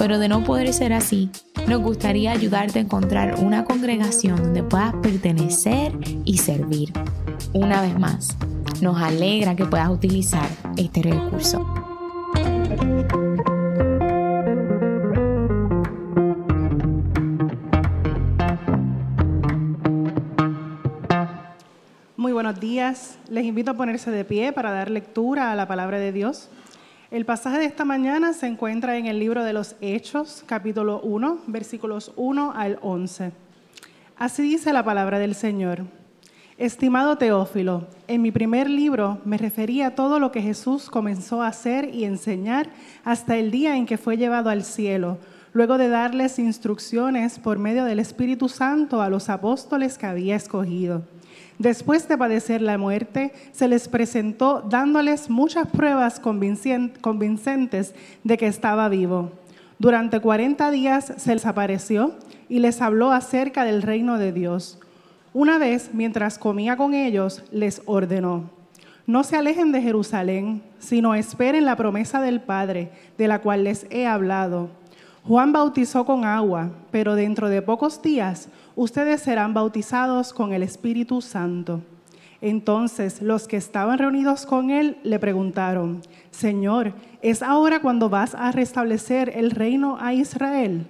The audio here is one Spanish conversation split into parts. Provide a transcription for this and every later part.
pero de no poder ser así, nos gustaría ayudarte a encontrar una congregación donde puedas pertenecer y servir. Una vez más, nos alegra que puedas utilizar este recurso. Muy buenos días. Les invito a ponerse de pie para dar lectura a la palabra de Dios. El pasaje de esta mañana se encuentra en el libro de los Hechos, capítulo 1, versículos 1 al 11. Así dice la palabra del Señor. Estimado Teófilo, en mi primer libro me refería a todo lo que Jesús comenzó a hacer y enseñar hasta el día en que fue llevado al cielo, luego de darles instrucciones por medio del Espíritu Santo a los apóstoles que había escogido Después de padecer la muerte, se les presentó dándoles muchas pruebas convincentes de que estaba vivo. Durante 40 días se les apareció y les habló acerca del reino de Dios. Una vez, mientras comía con ellos, les ordenó, no se alejen de Jerusalén, sino esperen la promesa del Padre, de la cual les he hablado. Juan bautizó con agua, pero dentro de pocos días ustedes serán bautizados con el Espíritu Santo. Entonces los que estaban reunidos con él le preguntaron, Señor, ¿es ahora cuando vas a restablecer el reino a Israel?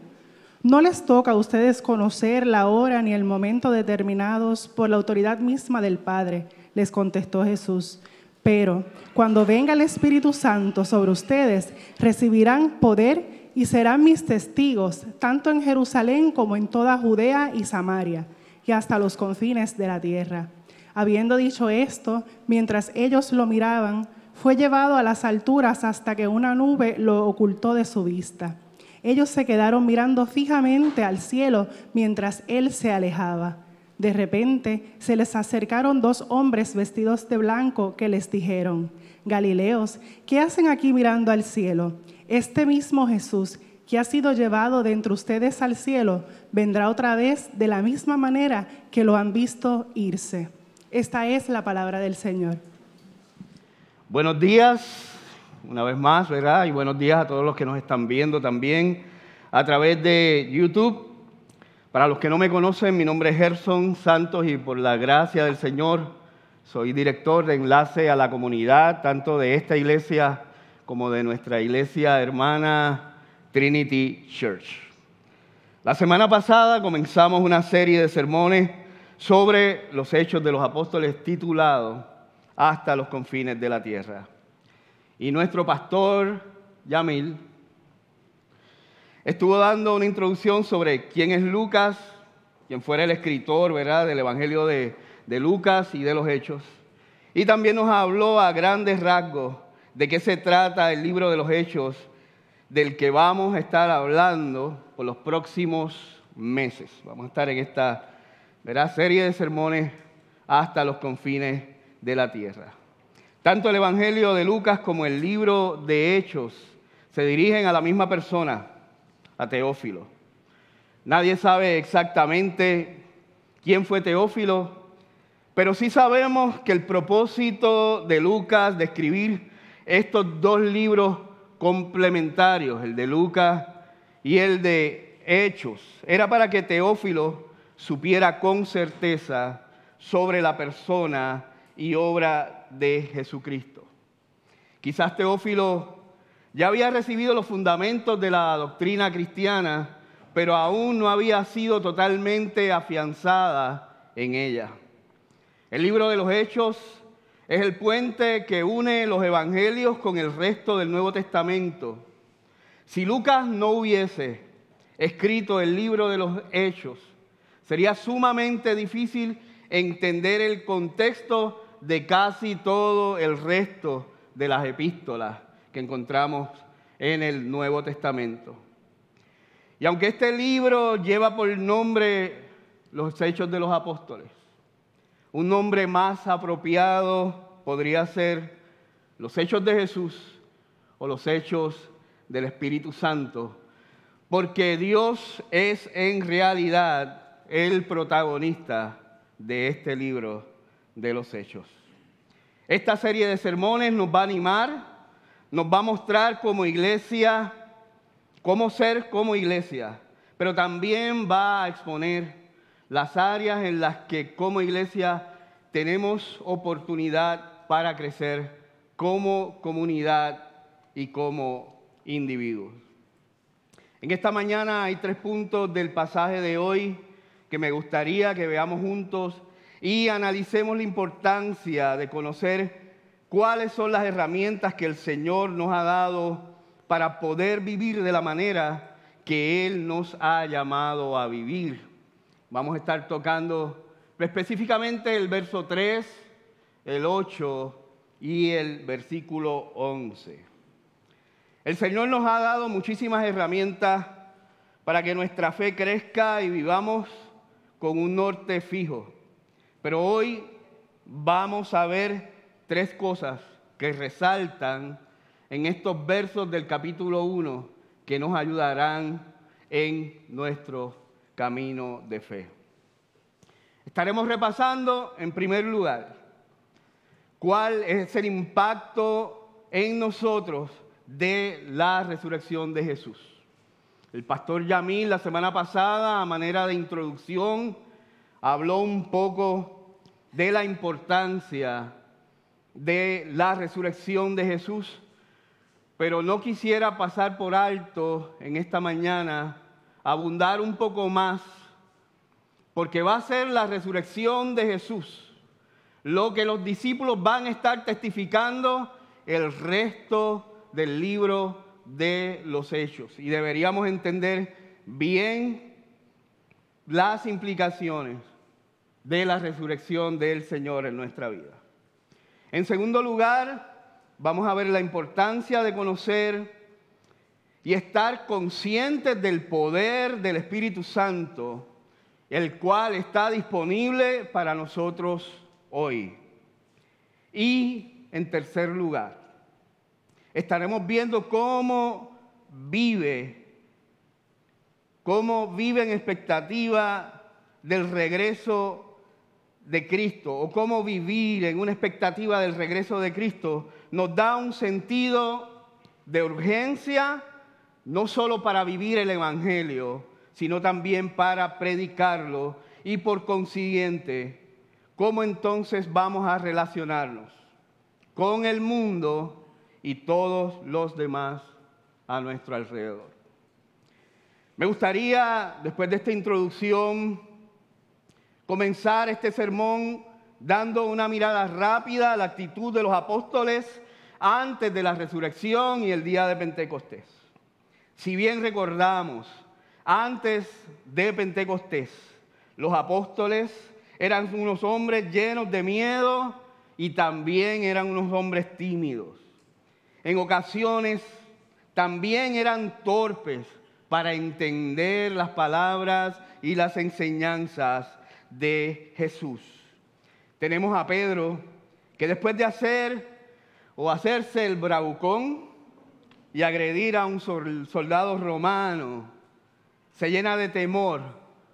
No les toca a ustedes conocer la hora ni el momento determinados por la autoridad misma del Padre, les contestó Jesús. Pero cuando venga el Espíritu Santo sobre ustedes, recibirán poder y serán mis testigos, tanto en Jerusalén como en toda Judea y Samaria, y hasta los confines de la tierra. Habiendo dicho esto, mientras ellos lo miraban, fue llevado a las alturas hasta que una nube lo ocultó de su vista. Ellos se quedaron mirando fijamente al cielo mientras él se alejaba. De repente se les acercaron dos hombres vestidos de blanco que les dijeron, Galileos, ¿qué hacen aquí mirando al cielo? Este mismo Jesús que ha sido llevado de entre ustedes al cielo, vendrá otra vez de la misma manera que lo han visto irse. Esta es la palabra del Señor. Buenos días, una vez más, ¿verdad? Y buenos días a todos los que nos están viendo también a través de YouTube. Para los que no me conocen, mi nombre es Gerson Santos y por la gracia del Señor soy director de enlace a la comunidad, tanto de esta iglesia como de nuestra iglesia hermana Trinity Church. La semana pasada comenzamos una serie de sermones sobre los hechos de los apóstoles titulado Hasta los confines de la tierra. Y nuestro pastor Yamil estuvo dando una introducción sobre quién es Lucas, quién fuera el escritor ¿verdad? del Evangelio de, de Lucas y de los Hechos. Y también nos habló a grandes rasgos de qué se trata el libro de los Hechos del que vamos a estar hablando por los próximos meses. Vamos a estar en esta serie de sermones hasta los confines de la tierra. Tanto el Evangelio de Lucas como el libro de Hechos se dirigen a la misma persona, a Teófilo. Nadie sabe exactamente quién fue Teófilo, pero sí sabemos que el propósito de Lucas de escribir estos dos libros complementarios, el de Lucas y el de Hechos, era para que Teófilo supiera con certeza sobre la persona y obra de Jesucristo. Quizás Teófilo ya había recibido los fundamentos de la doctrina cristiana, pero aún no había sido totalmente afianzada en ella. El libro de los Hechos es el puente que une los evangelios con el resto del Nuevo Testamento. Si Lucas no hubiese escrito el libro de los hechos, sería sumamente difícil entender el contexto de casi todo el resto de las epístolas que encontramos en el Nuevo Testamento. Y aunque este libro lleva por nombre los hechos de los apóstoles. Un nombre más apropiado podría ser los hechos de Jesús o los hechos del Espíritu Santo, porque Dios es en realidad el protagonista de este libro de los hechos. Esta serie de sermones nos va a animar, nos va a mostrar como iglesia, cómo ser como iglesia, pero también va a exponer las áreas en las que como iglesia tenemos oportunidad para crecer como comunidad y como individuos. En esta mañana hay tres puntos del pasaje de hoy que me gustaría que veamos juntos y analicemos la importancia de conocer cuáles son las herramientas que el Señor nos ha dado para poder vivir de la manera que Él nos ha llamado a vivir. Vamos a estar tocando específicamente el verso 3, el 8 y el versículo 11. El Señor nos ha dado muchísimas herramientas para que nuestra fe crezca y vivamos con un norte fijo. Pero hoy vamos a ver tres cosas que resaltan en estos versos del capítulo 1 que nos ayudarán en nuestro camino de fe. Estaremos repasando, en primer lugar, cuál es el impacto en nosotros de la resurrección de Jesús. El pastor Yamil la semana pasada, a manera de introducción, habló un poco de la importancia de la resurrección de Jesús, pero no quisiera pasar por alto en esta mañana, abundar un poco más, porque va a ser la resurrección de Jesús lo que los discípulos van a estar testificando el resto del libro de los hechos. Y deberíamos entender bien las implicaciones de la resurrección del Señor en nuestra vida. En segundo lugar, vamos a ver la importancia de conocer y estar conscientes del poder del Espíritu Santo, el cual está disponible para nosotros hoy. Y en tercer lugar, estaremos viendo cómo vive, cómo vive en expectativa del regreso de Cristo o cómo vivir en una expectativa del regreso de Cristo nos da un sentido de urgencia, no solo para vivir el Evangelio, sino también para predicarlo y por consiguiente, cómo entonces vamos a relacionarnos con el mundo y todos los demás a nuestro alrededor. Me gustaría, después de esta introducción, comenzar este sermón dando una mirada rápida a la actitud de los apóstoles antes de la resurrección y el día de Pentecostés. Si bien recordamos, antes de Pentecostés, los apóstoles eran unos hombres llenos de miedo y también eran unos hombres tímidos. En ocasiones también eran torpes para entender las palabras y las enseñanzas de Jesús. Tenemos a Pedro que después de hacer o hacerse el bravucón y agredir a un soldado romano, se llena de temor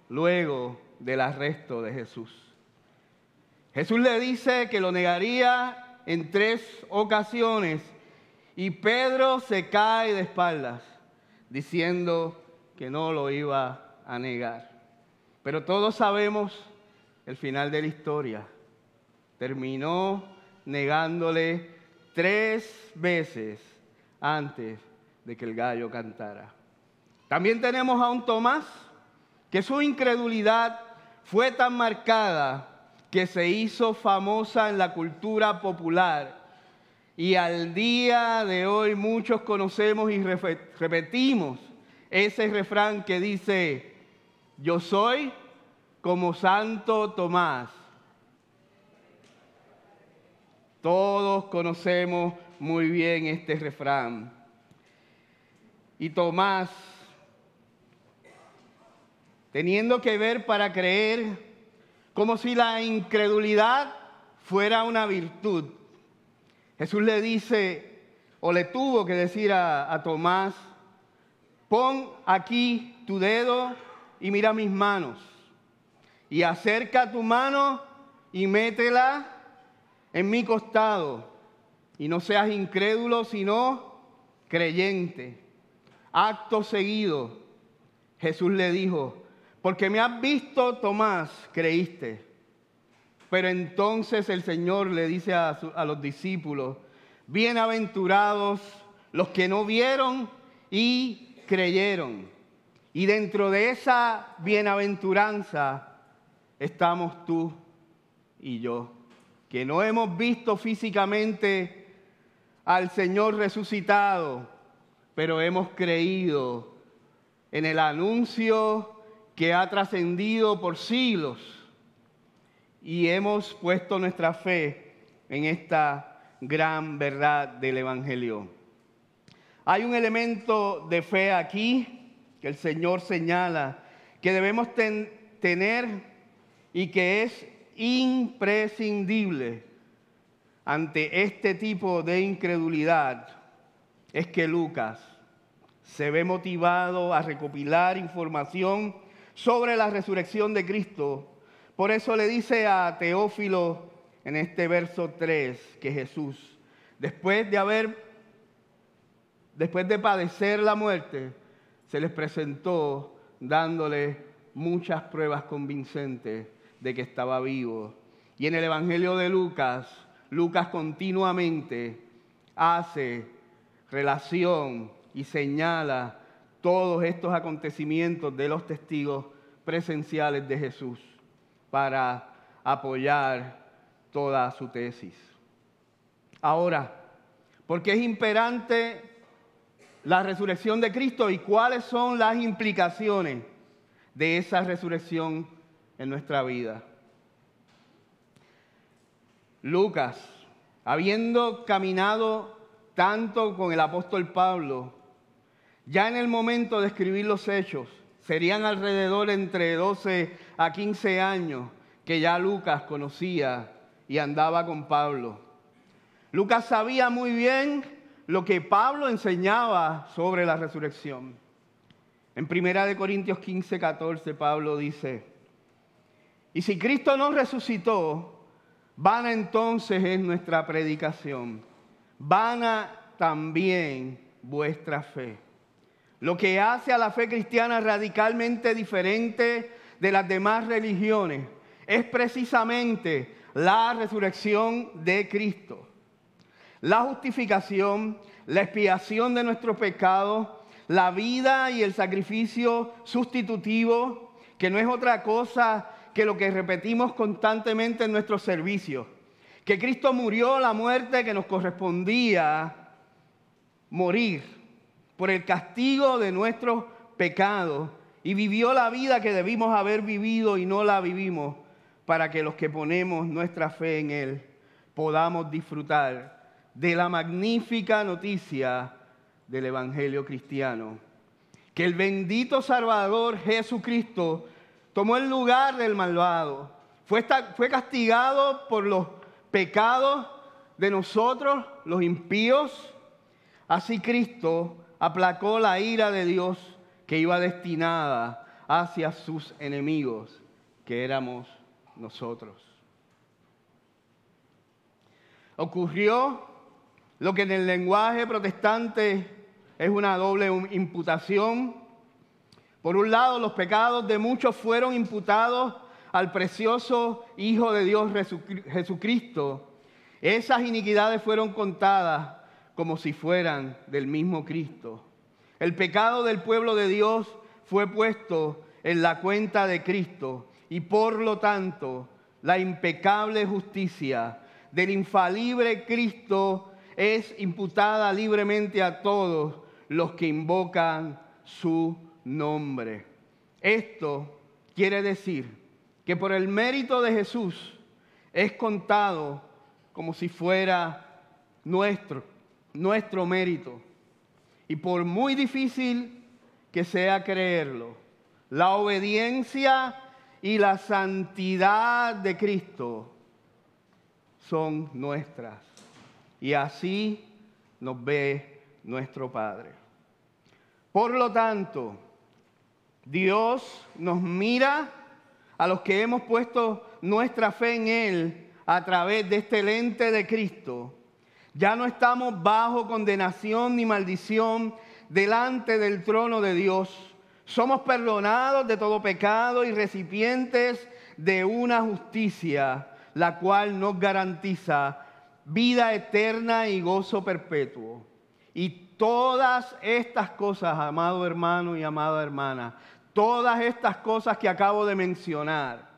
luego del arresto de Jesús. Jesús le dice que lo negaría en tres ocasiones y Pedro se cae de espaldas diciendo que no lo iba a negar. Pero todos sabemos el final de la historia. Terminó negándole tres veces antes de que el gallo cantara. También tenemos a un Tomás que su incredulidad fue tan marcada que se hizo famosa en la cultura popular. Y al día de hoy muchos conocemos y repetimos ese refrán que dice, yo soy como Santo Tomás. Todos conocemos muy bien este refrán. Y Tomás teniendo que ver para creer, como si la incredulidad fuera una virtud. Jesús le dice, o le tuvo que decir a, Tomás, pon aquí tu dedo y mira mis manos, y acerca tu mano y métela en mi costado, y no seas incrédulo, sino creyente. Acto seguido, Jesús le dijo, porque me has visto, Tomás, creíste. Pero entonces el Señor le dice a, los discípulos, bienaventurados los que no vieron y creyeron. Y dentro de esa bienaventuranza estamos tú y yo, que no hemos visto físicamente al Señor resucitado, pero hemos creído en el anuncio que ha trascendido por siglos y hemos puesto nuestra fe en esta gran verdad del Evangelio. Hay un elemento de fe aquí que el Señor señala que debemos tener y que es imprescindible ante este tipo de incredulidad. Es que Lucas se ve motivado a recopilar información sobre la resurrección de Cristo. Por eso le dice a Teófilo en este verso 3 que Jesús, después de haber, después de padecer la muerte, se les presentó dándole muchas pruebas convincentes de que estaba vivo. Y en el Evangelio de Lucas, Lucas continuamente hace relación y señala todos estos acontecimientos de los testigos presenciales de Jesús para apoyar toda su tesis. Ahora, ¿por qué es imperante la resurrección de Cristo y cuáles son las implicaciones de esa resurrección en nuestra vida? Lucas, habiendo caminado tanto con el apóstol Pablo, ya en el momento de escribir los hechos, serían alrededor entre 12 a 15 años que ya Lucas conocía y andaba con Pablo. Lucas sabía muy bien lo que Pablo enseñaba sobre la resurrección. En Primera de Corintios 15, 14, Pablo dice, y si Cristo no resucitó, vana entonces es nuestra predicación, vana también vuestra fe. Lo que hace a la fe cristiana radicalmente diferente de las demás religiones es precisamente la resurrección de Cristo. La justificación, la expiación de nuestros pecados, la vida y el sacrificio sustitutivo, que no es otra cosa que lo que repetimos constantemente en nuestros servicios. Que Cristo murió la muerte que nos correspondía morir por el castigo de nuestros pecados y vivió la vida que debimos haber vivido y no la vivimos para que los que ponemos nuestra fe en Él podamos disfrutar de la magnífica noticia del Evangelio cristiano. Que el bendito Salvador Jesucristo tomó el lugar del malvado, fue, fue castigado por los pecados de nosotros, los impíos. Así Cristo aplacó la ira de Dios que iba destinada hacia sus enemigos, que éramos nosotros. Ocurrió lo que en el lenguaje protestante es una doble imputación. Por un lado, los pecados de muchos fueron imputados al precioso Hijo de Dios Jesucristo. Esas iniquidades fueron contadas como si fueran del mismo Cristo. El pecado del pueblo de Dios fue puesto en la cuenta de Cristo y por lo tanto la impecable justicia del infalible Cristo es imputada libremente a todos los que invocan su nombre. Esto quiere decir que por el mérito de Jesús es contado como si fuera nuestro, nuestro mérito. Y por muy difícil que sea creerlo, la obediencia y la santidad de Cristo son nuestras. Y así nos ve nuestro Padre. Por lo tanto, Dios nos mira a los que hemos puesto nuestra fe en Él a través de este lente de Cristo. Ya no estamos bajo condenación ni maldición delante del trono de Dios. Somos perdonados de todo pecado y recipientes de una justicia, la cual nos garantiza vida eterna y gozo perpetuo. Y todas estas cosas, amado hermano y amada hermana, todas estas cosas que acabo de mencionar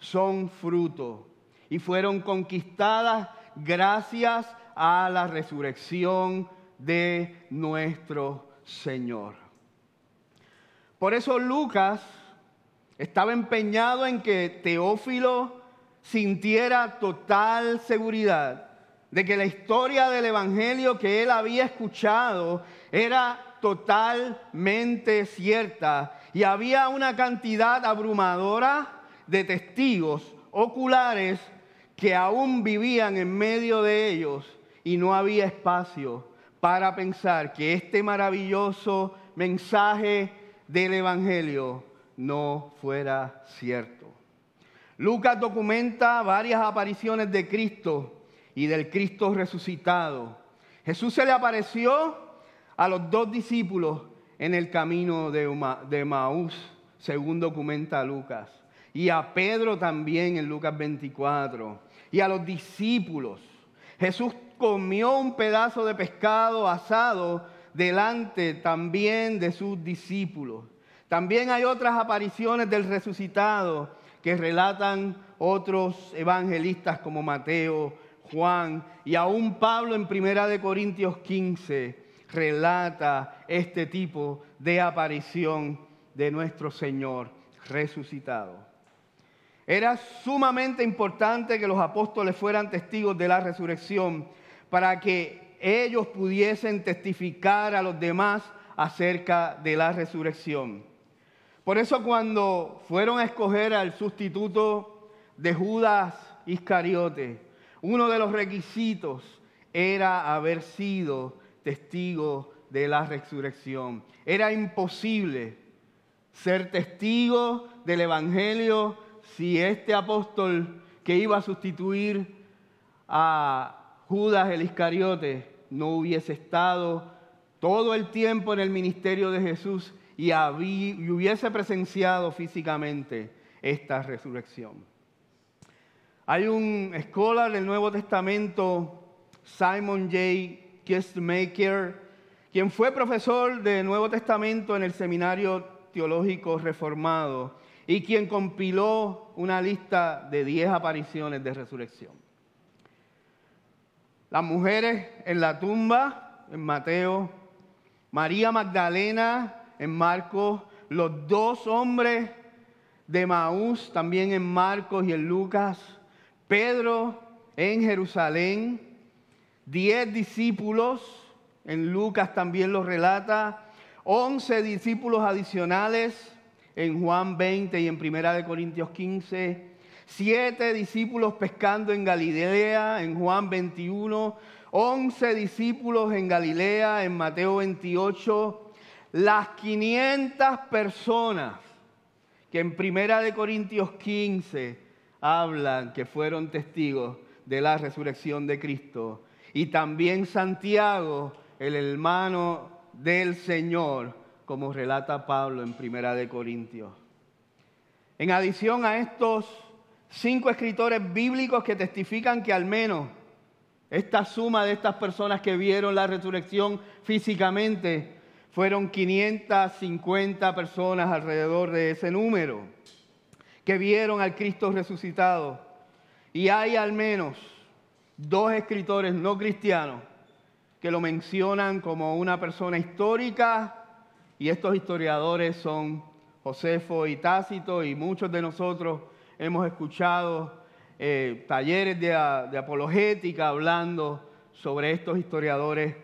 son fruto y fueron conquistadas gracias a la resurrección de nuestro Señor. Por eso Lucas estaba empeñado en que Teófilo sintiera total seguridad de que la historia del Evangelio que él había escuchado era totalmente cierta y había una cantidad abrumadora de testigos oculares que aún vivían en medio de ellos y no había espacio para pensar que este maravilloso mensaje del Evangelio no fuera cierto. Lucas documenta varias apariciones de Cristo y del Cristo resucitado. Jesús se le apareció a los dos discípulos en el camino de Maús, según documenta Lucas, y a Pedro también en Lucas 24, y a los discípulos. Jesús comió un pedazo de pescado asado delante también de sus discípulos. También hay otras apariciones del resucitado que relatan otros evangelistas como Mateo, Juan y aún Pablo en Primera de Corintios 15 relata este tipo de aparición de nuestro Señor resucitado. Era sumamente importante que los apóstoles fueran testigos de la resurrección para que ellos pudiesen testificar a los demás acerca de la resurrección. Por eso cuando fueron a escoger al sustituto de Judas Iscariote, uno de los requisitos era haber sido testigo de la resurrección. Era imposible ser testigo del Evangelio si este apóstol que iba a sustituir a Judas el Iscariote no hubiese estado todo el tiempo en el ministerio de Jesús y, hubiese presenciado físicamente esta resurrección. Hay un escolar del Nuevo Testamento, Simon J. Kistmaker, quien fue profesor del Nuevo Testamento en el Seminario Teológico Reformado y quien compiló una lista de 10 apariciones de resurrección. Las mujeres en la tumba, en Mateo, María Magdalena, en Marcos, los dos hombres de Maús, también en Marcos y en Lucas, Pedro en Jerusalén, diez discípulos, en Lucas también lo relata, once discípulos adicionales en Juan 20 y en Primera de Corintios 15, siete discípulos pescando en Galilea en Juan 21, once discípulos en Galilea en Mateo 28, las 500 personas que en Primera de Corintios 15 hablan que fueron testigos de la resurrección de Cristo. Y también Santiago, el hermano del Señor, como relata Pablo en Primera de Corintios. En adición a estos cinco escritores bíblicos que testifican que al menos esta suma de estas personas que vieron la resurrección físicamente fueron 550 personas alrededor de ese número que vieron al Cristo resucitado. Y hay al menos dos escritores no cristianos que lo mencionan como una persona histórica y estos historiadores son Josefo y Tácito y muchos de nosotros hemos escuchado eh, talleres de, de apologética hablando sobre estos historiadores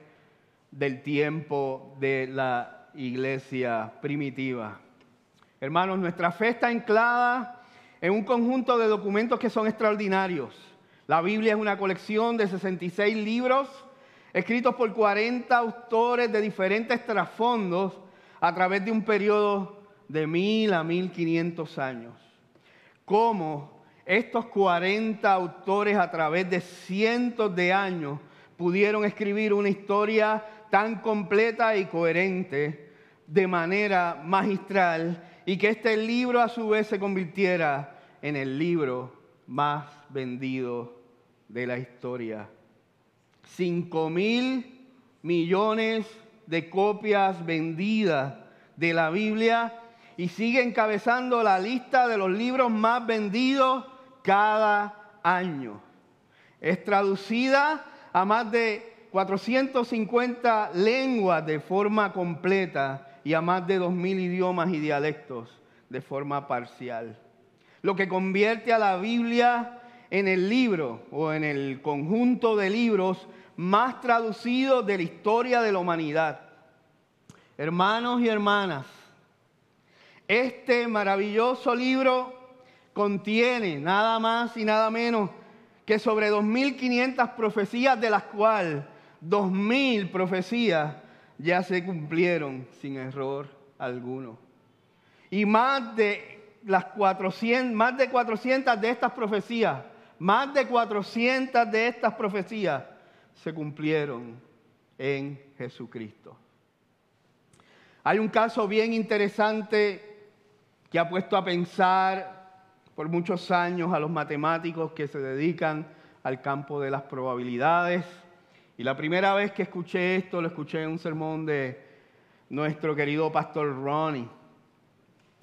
del tiempo de la iglesia primitiva. Hermanos, nuestra fe está anclada en un conjunto de documentos que son extraordinarios. La Biblia es una colección de 66 libros escritos por 40 autores de diferentes trasfondos a través de un periodo de mil a mil quinientos años. Cómo estos 40 autores a través de cientos de años pudieron escribir una historia tan completa y coherente de manera magistral y que este libro a su vez se convirtiera en el libro más vendido de la historia. Cinco mil millones de copias vendidas de la Biblia y sigue encabezando la lista de los libros más vendidos cada año. Es traducida a más de 450 lenguas de forma completa y a más de 2.000 idiomas y dialectos de forma parcial. Lo que convierte a la Biblia en el libro o en el conjunto de libros más traducidos de la historia de la humanidad. Hermanos y hermanas, este maravilloso libro contiene nada más y nada menos que sobre 2.500 profecías, de las cuales 2.000 profecías ya se cumplieron sin error alguno. Y más de las 400, más de 400 de estas profecías, más de 400 de estas profecías se cumplieron en Jesucristo. Hay un caso bien interesante que ha puesto a pensar por muchos años a los matemáticos que se dedican al campo de las probabilidades. Y la primera vez que escuché esto, lo escuché en un sermón de nuestro querido pastor Ronnie.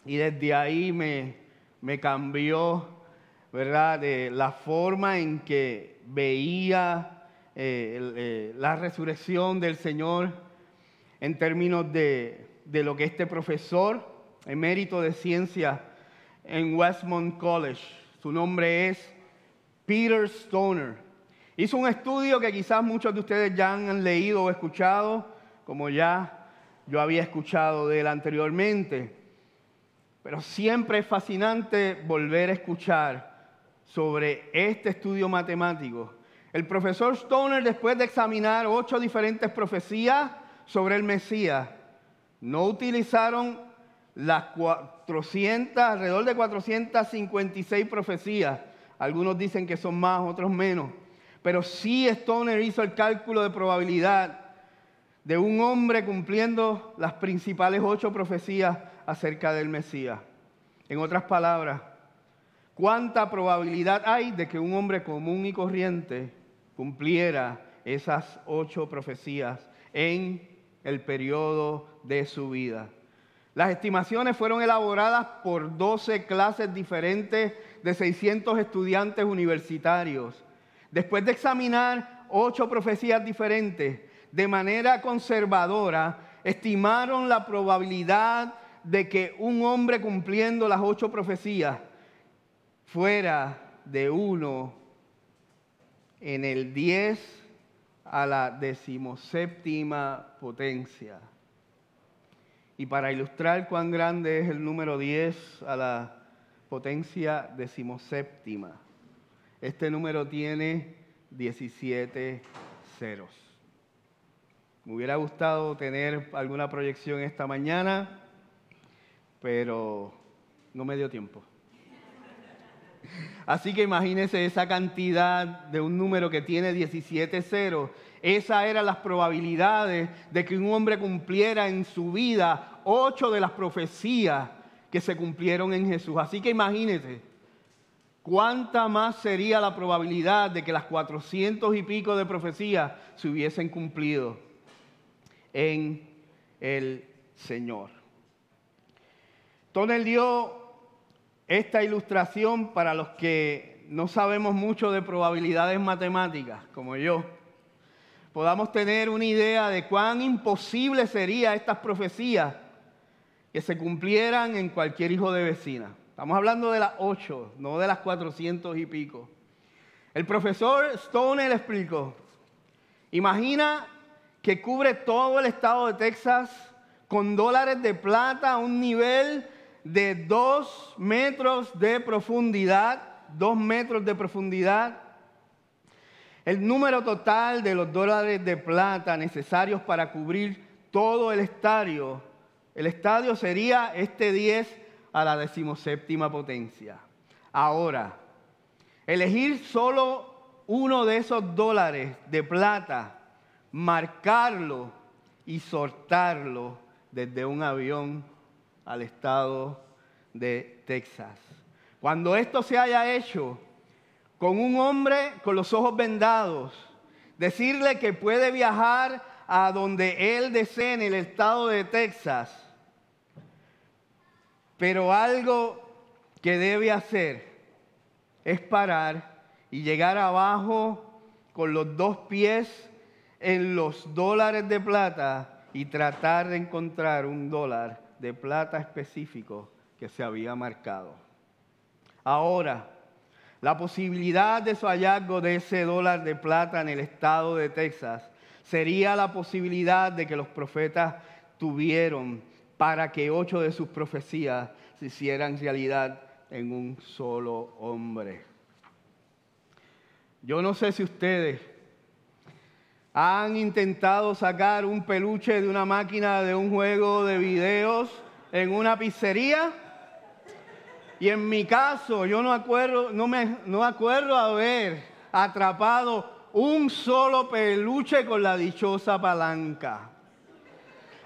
Y desde ahí me, me cambió, ¿verdad?, de la forma en que veía eh, eh, la resurrección del Señor en términos de, de lo que este profesor, emérito de ciencia en Westmont College, su nombre es Peter Stoner, hizo un estudio que quizás muchos de ustedes ya han leído o escuchado, como ya yo había escuchado de él anteriormente. Pero siempre es fascinante volver a escuchar sobre este estudio matemático el profesor Stoner, después de examinar ocho diferentes profecías sobre el Mesías, no utilizaron las 400, alrededor de 456 profecías. Algunos dicen que son más, otros menos. Pero sí Stoner hizo el cálculo de probabilidad de un hombre cumpliendo las principales ocho profecías acerca del Mesías. En otras palabras, ¿cuánta probabilidad hay de que un hombre común y corriente cumpliera esas ocho profecías en el periodo de su vida. Las estimaciones fueron elaboradas por 12 clases diferentes de 600 estudiantes universitarios. Después de examinar ocho profecías diferentes, de manera conservadora, estimaron la probabilidad de que un hombre cumpliendo las ocho profecías fuera de uno en el 10 a la decimoséptima potencia. Y para ilustrar cuán grande es el número 10 a la potencia decimoséptima, este número tiene 17 ceros. Me hubiera gustado tener alguna proyección esta mañana, pero no me dio tiempo. Así que imagínense esa cantidad de un número que tiene 17 ceros. Esas eran las probabilidades de que un hombre cumpliera en su vida ocho de las profecías que se cumplieron en Jesús. Así que imagínense, ¿cuánta más sería la probabilidad de que las 400 y pico de profecías se hubiesen cumplido en el Señor? Entonces dio esta ilustración para los que no sabemos mucho de probabilidades matemáticas, como yo, podamos tener una idea de cuán imposible sería estas profecías que se cumplieran en cualquier hijo de vecina. Estamos hablando de las ocho, no de las cuatrocientos y pico. El profesor Stone explicó, imagina que cubre todo el estado de Texas con dólares de plata a un nivel de dos metros de profundidad, dos metros de profundidad. El número total de los dólares de plata necesarios para cubrir todo el estadio, el estadio sería este 10 a la decimoséptima potencia. Ahora, elegir solo uno de esos dólares de plata, marcarlo y sortarlo desde un avión al estado de Texas. Cuando esto se haya hecho con un hombre con los ojos vendados, decirle que puede viajar a donde él desee en el estado de Texas, pero algo que debe hacer es parar y llegar abajo con los dos pies en los dólares de plata y tratar de encontrar un dólar de plata específico que se había marcado. Ahora, la posibilidad de su hallazgo de ese dólar de plata en el estado de Texas sería la posibilidad de que los profetas tuvieron para que ocho de sus profecías se hicieran realidad en un solo hombre. Yo no sé si ustedes han intentado sacar un peluche de una máquina de un juego de videos en una pizzería. Y en mi caso, yo no acuerdo, no me no acuerdo haber atrapado un solo peluche con la dichosa palanca.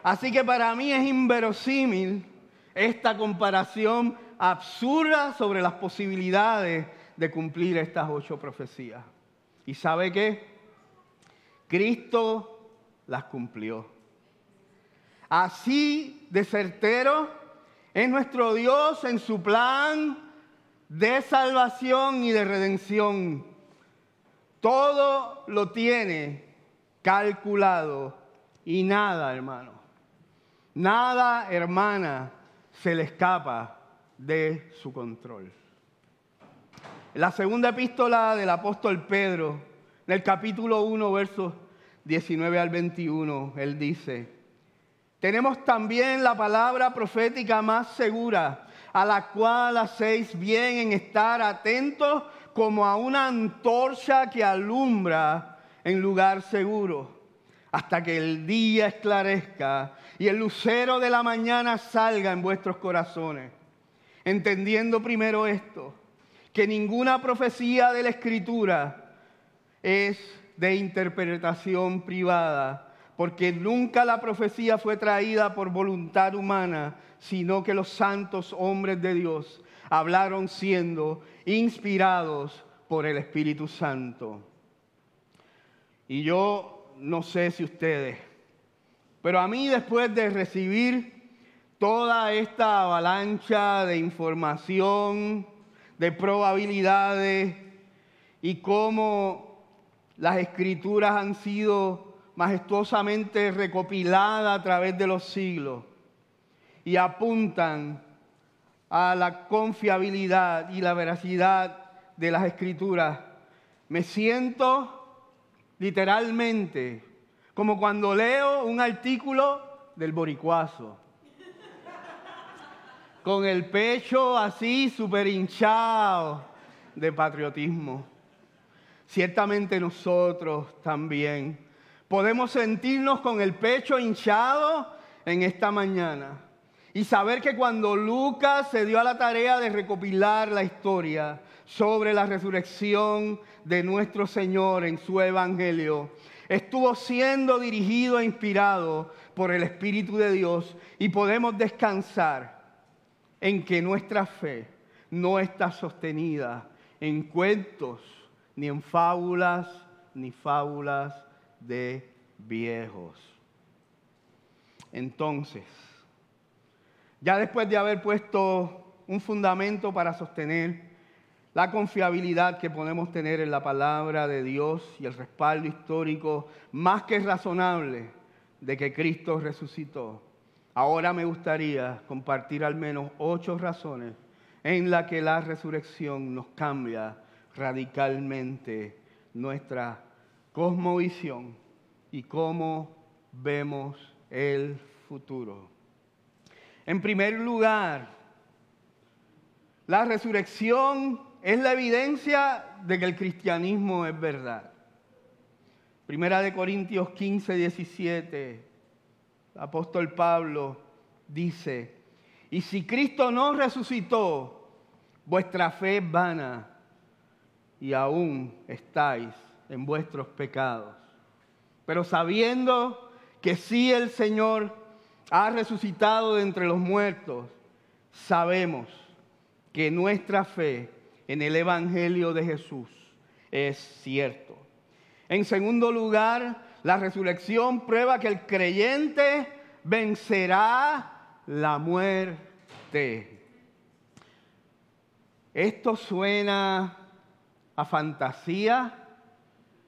Así que para mí es inverosímil esta comparación absurda sobre las posibilidades de cumplir estas ocho profecías. ¿Y sabe qué? Cristo las cumplió. Así de certero es nuestro Dios en su plan de salvación y de redención. Todo lo tiene calculado y nada, hermano, nada, hermana, se le escapa de su control. la segunda epístola del apóstol Pedro, en el capítulo 1, versos 19 al 21, él dice, tenemos también la palabra profética más segura, a la cual hacéis bien en estar atentos como a una antorcha que alumbra en lugar seguro, hasta que el día esclarezca y el lucero de la mañana salga en vuestros corazones. Entendiendo primero esto, que ninguna profecía de la Escritura es de interpretación privada, porque nunca la profecía fue traída por voluntad humana, sino que los santos hombres de Dios hablaron siendo inspirados por el Espíritu Santo. Y yo no sé si ustedes, pero a mí después de recibir toda esta avalancha de información, de probabilidades y cómo las escrituras han sido majestuosamente recopiladas a través de los siglos y apuntan a la confiabilidad y la veracidad de las escrituras, me siento literalmente como cuando leo un artículo del boricuazo, con el pecho así súper hinchado de patriotismo. Ciertamente nosotros también. Podemos sentirnos con el pecho hinchado en esta mañana y saber que cuando Lucas se dio a la tarea de recopilar la historia sobre la resurrección de nuestro Señor en su Evangelio, estuvo siendo dirigido e inspirado por el Espíritu de Dios y podemos descansar en que nuestra fe no está sostenida en cuentos, ni en fábulas, ni fábulas de viejos. Entonces, ya después de haber puesto un fundamento para sostener la confiabilidad que podemos tener en la palabra de Dios y el respaldo histórico más que razonable de que Cristo resucitó, ahora me gustaría compartir al menos ocho razones en las que la resurrección nos cambia radicalmente nuestra cosmovisión y cómo vemos el futuro. En primer lugar, La resurrección es la evidencia de que el cristianismo es verdad. Primera de Corintios 15, 17, el apóstol Pablo dice, y si Cristo no resucitó, vuestra fe es vana y aún estáis en vuestros pecados. Pero sabiendo que si el Señor ha resucitado de entre los muertos, sabemos que nuestra fe en el Evangelio de Jesús es cierto. En segundo lugar, la resurrección prueba que el creyente vencerá la muerte. Esto suena a fantasía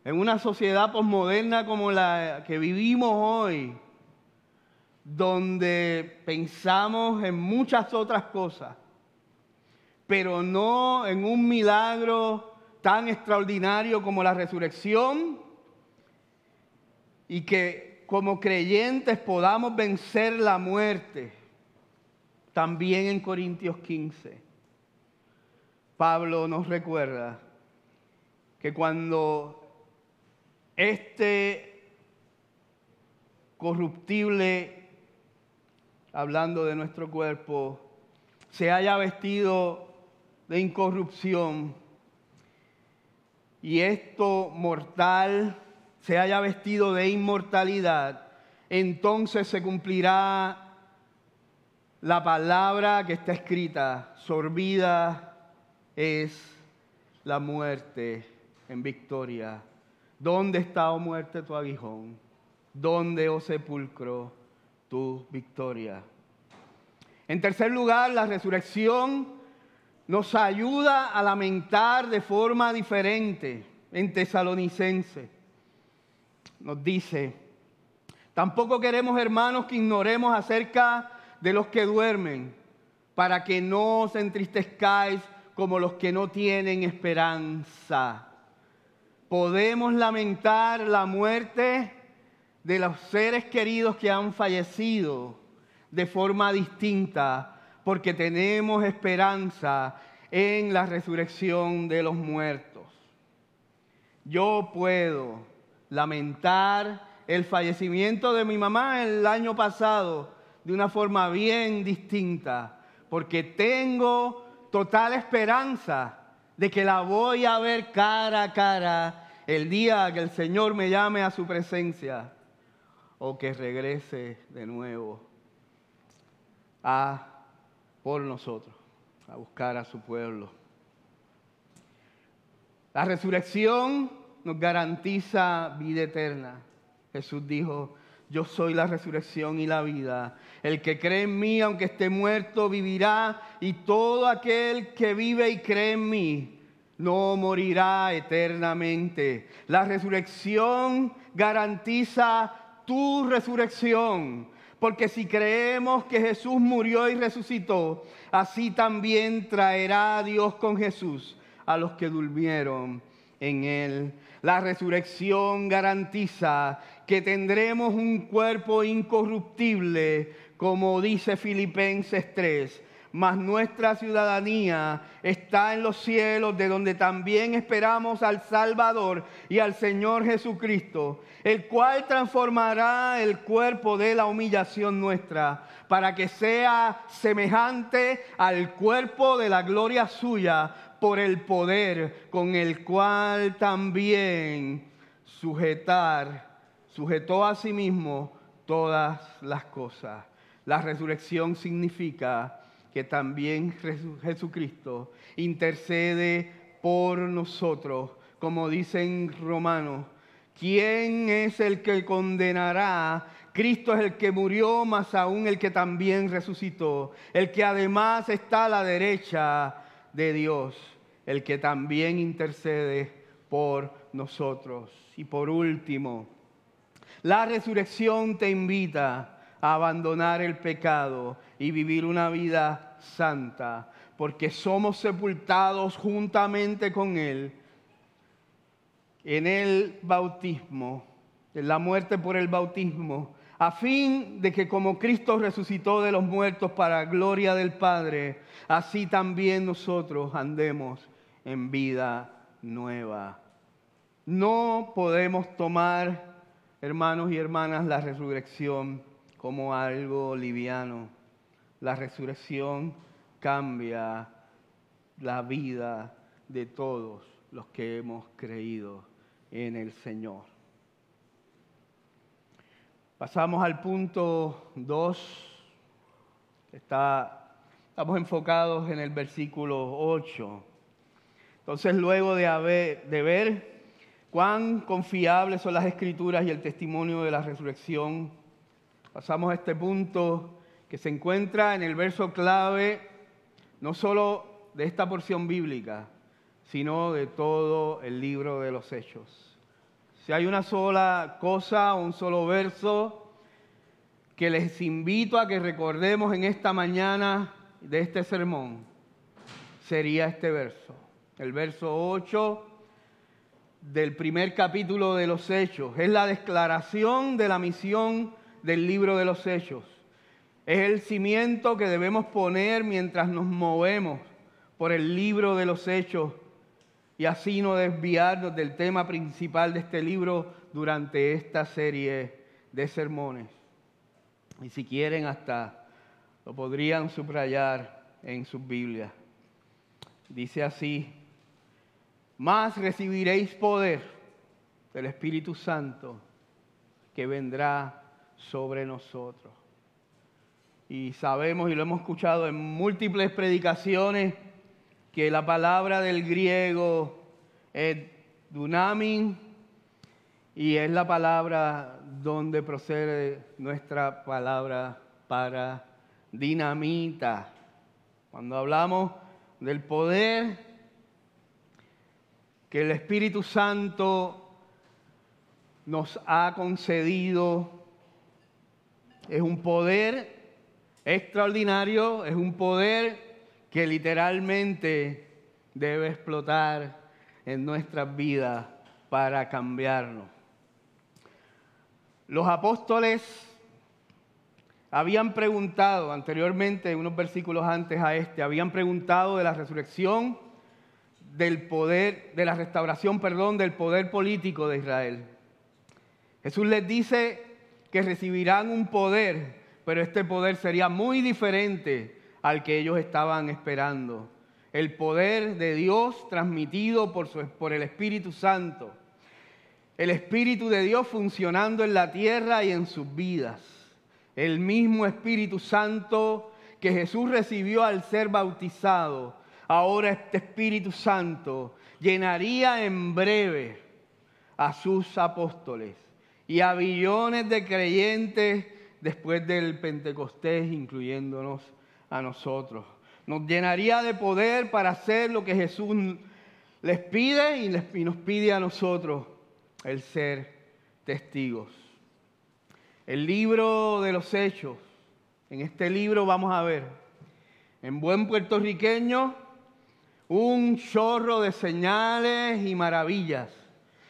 en una sociedad posmoderna como la que vivimos hoy, donde pensamos en muchas otras cosas, pero no en un milagro tan extraordinario como la resurrección y que como creyentes podamos vencer la muerte. También en Corintios 15, Pablo nos recuerda que cuando este corruptible, hablando de nuestro cuerpo, se haya vestido de incorrupción y esto mortal se haya vestido de inmortalidad, entonces se cumplirá la palabra que está escrita, sorbida es la muerte en victoria. ¿Dónde está, oh muerte, tu aguijón? ¿Dónde, oh sepulcro, tu victoria? En tercer lugar, la resurrección nos ayuda a lamentar de forma diferente en tesalonicense. Nos dice, tampoco queremos hermanos que ignoremos acerca de los que duermen, para que no os entristezcáis como los que no tienen esperanza podemos lamentar la muerte de los seres queridos que han fallecido de forma distinta, porque tenemos esperanza en la resurrección de los muertos. Yo puedo lamentar el fallecimiento de mi mamá el año pasado de una forma bien distinta, porque tengo total esperanza de que la voy a ver cara a cara el día que el Señor me llame a su presencia o que regrese de nuevo a por nosotros, a buscar a su pueblo. La resurrección nos garantiza vida eterna. Jesús dijo, yo soy la resurrección y la vida. El que cree en mí, aunque esté muerto, vivirá. Y todo aquel que vive y cree en mí, no morirá eternamente. La resurrección garantiza tu resurrección. Porque si creemos que Jesús murió y resucitó, así también traerá a Dios con Jesús a los que durmieron en él. La resurrección garantiza que tendremos un cuerpo incorruptible, como dice Filipenses 3. Mas nuestra ciudadanía está en los cielos, de donde también esperamos al Salvador y al Señor Jesucristo, el cual transformará el cuerpo de la humillación nuestra, para que sea semejante al cuerpo de la gloria suya por el poder con el cual también sujetar, sujetó a sí mismo todas las cosas. La resurrección significa que también Jesucristo intercede por nosotros, como dicen Romanos. ¿Quién es el que condenará? Cristo es el que murió, más aún el que también resucitó, el que además está a la derecha de Dios, el que también intercede por nosotros. Y por último, la resurrección te invita a abandonar el pecado y vivir una vida santa, porque somos sepultados juntamente con Él en el bautismo, en la muerte por el bautismo, a fin de que como Cristo resucitó de los muertos para gloria del Padre, así también nosotros andemos en vida nueva. No podemos tomar, hermanos y hermanas, la resurrección como algo liviano. La resurrección cambia la vida de todos los que hemos creído en el Señor. Pasamos al punto 2. Está, estamos enfocados en el versículo 8. Entonces, luego de, haber, de ver cuán confiables son las escrituras y el testimonio de la resurrección, pasamos a este punto que se encuentra en el verso clave, no solo de esta porción bíblica, sino de todo el libro de los hechos. Si hay una sola cosa, un solo verso que les invito a que recordemos en esta mañana de este sermón, sería este verso, el verso 8 del primer capítulo de los hechos. Es la declaración de la misión del libro de los hechos. Es el cimiento que debemos poner mientras nos movemos por el libro de los hechos y así no desviarnos del tema principal de este libro durante esta serie de sermones. Y si quieren hasta lo podrían subrayar en sus Biblias. Dice así, más recibiréis poder del Espíritu Santo que vendrá sobre nosotros. Y sabemos y lo hemos escuchado en múltiples predicaciones que la palabra del griego es dunamin y es la palabra donde procede nuestra palabra para dinamita. Cuando hablamos del poder que el Espíritu Santo nos ha concedido, es un poder extraordinario, es un poder que literalmente debe explotar en nuestras vidas para cambiarnos. Los apóstoles habían preguntado anteriormente, unos versículos antes a este, habían preguntado de la resurrección del poder, de la restauración, perdón, del poder político de Israel. Jesús les dice que recibirán un poder, pero este poder sería muy diferente al que ellos estaban esperando. El poder de Dios transmitido por, su, por el Espíritu Santo. El Espíritu de Dios funcionando en la tierra y en sus vidas. El mismo Espíritu Santo que Jesús recibió al ser bautizado. Ahora este Espíritu Santo llenaría en breve a sus apóstoles y a billones de creyentes después del Pentecostés, incluyéndonos a nosotros. Nos llenaría de poder para hacer lo que Jesús les pide y, nos pide a nosotros, el ser testigos. El libro de los hechos. En este libro vamos a ver, en buen puertorriqueño, un chorro de señales y maravillas.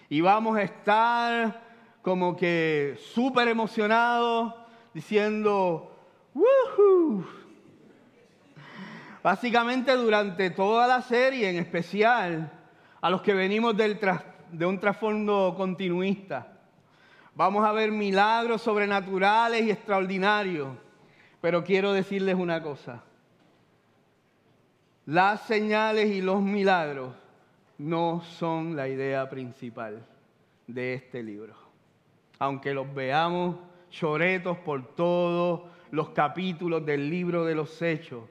Y vamos a estar como que súper emocionados diciendo, ¡Woohoo! Básicamente durante toda la serie, en especial a los que venimos de un trasfondo continuista, vamos a ver milagros sobrenaturales y extraordinarios. Pero quiero decirles una cosa. Las señales y los milagros no son la idea principal de este libro. Aunque los veamos choretos por todos los capítulos del libro de los hechos,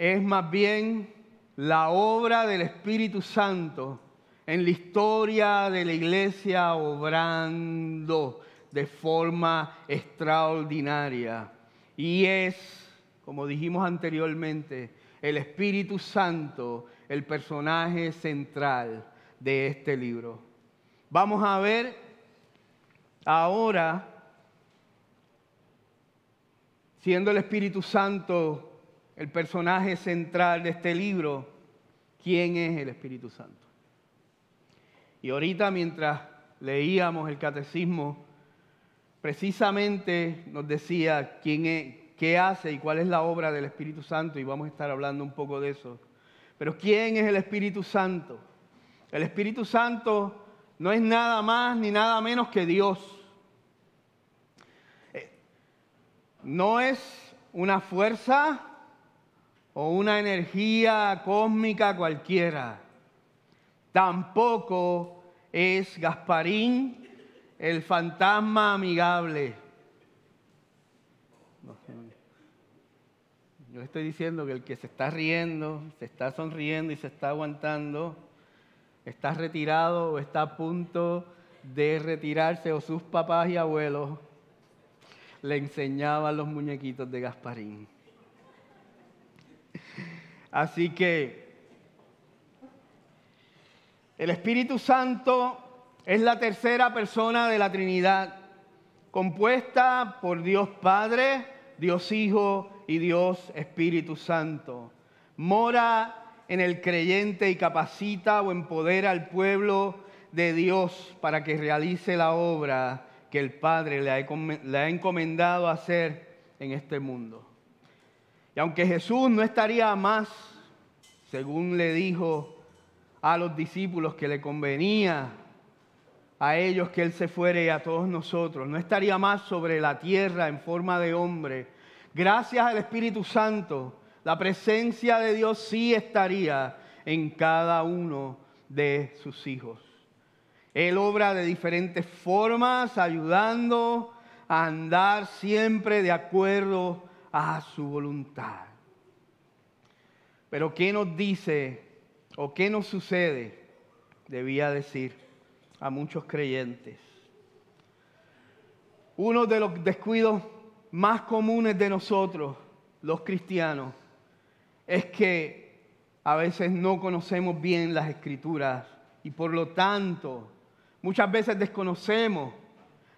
es más bien la obra del Espíritu Santo en la historia de la iglesia obrando de forma extraordinaria. Y es, como dijimos anteriormente, el Espíritu Santo el personaje central de este libro. Vamos a ver ahora, siendo el Espíritu Santo el personaje central de este libro, quién es el Espíritu Santo. Y ahorita mientras leíamos el catecismo, precisamente nos decía quién es, qué hace y cuál es la obra del Espíritu Santo y vamos a estar hablando un poco de eso. Pero ¿quién es el Espíritu Santo? El Espíritu Santo no es nada más ni nada menos que Dios. Eh, no es una fuerza o una energía cósmica cualquiera. Tampoco es Gasparín, el fantasma amigable. Yo estoy diciendo que el que se está riendo, se está sonriendo y se está aguantando, está retirado o está a punto de retirarse o sus papás y abuelos le enseñaban los muñequitos de Gasparín. Así que el Espíritu Santo es la tercera persona de la Trinidad, compuesta por Dios Padre, Dios Hijo y Dios Espíritu Santo. Mora en el creyente y capacita o empodera al pueblo de Dios para que realice la obra que el Padre le ha encomendado hacer en este mundo. Y aunque Jesús no estaría más, según le dijo a los discípulos que le convenía a ellos que Él se fuere y a todos nosotros, no estaría más sobre la tierra en forma de hombre, Gracias al Espíritu Santo, la presencia de Dios sí estaría en cada uno de sus hijos. Él obra de diferentes formas, ayudando a andar siempre de acuerdo a su voluntad. Pero ¿qué nos dice o qué nos sucede? Debía decir a muchos creyentes. Uno de los descuidos más comunes de nosotros, los cristianos, es que a veces no conocemos bien las escrituras y por lo tanto muchas veces desconocemos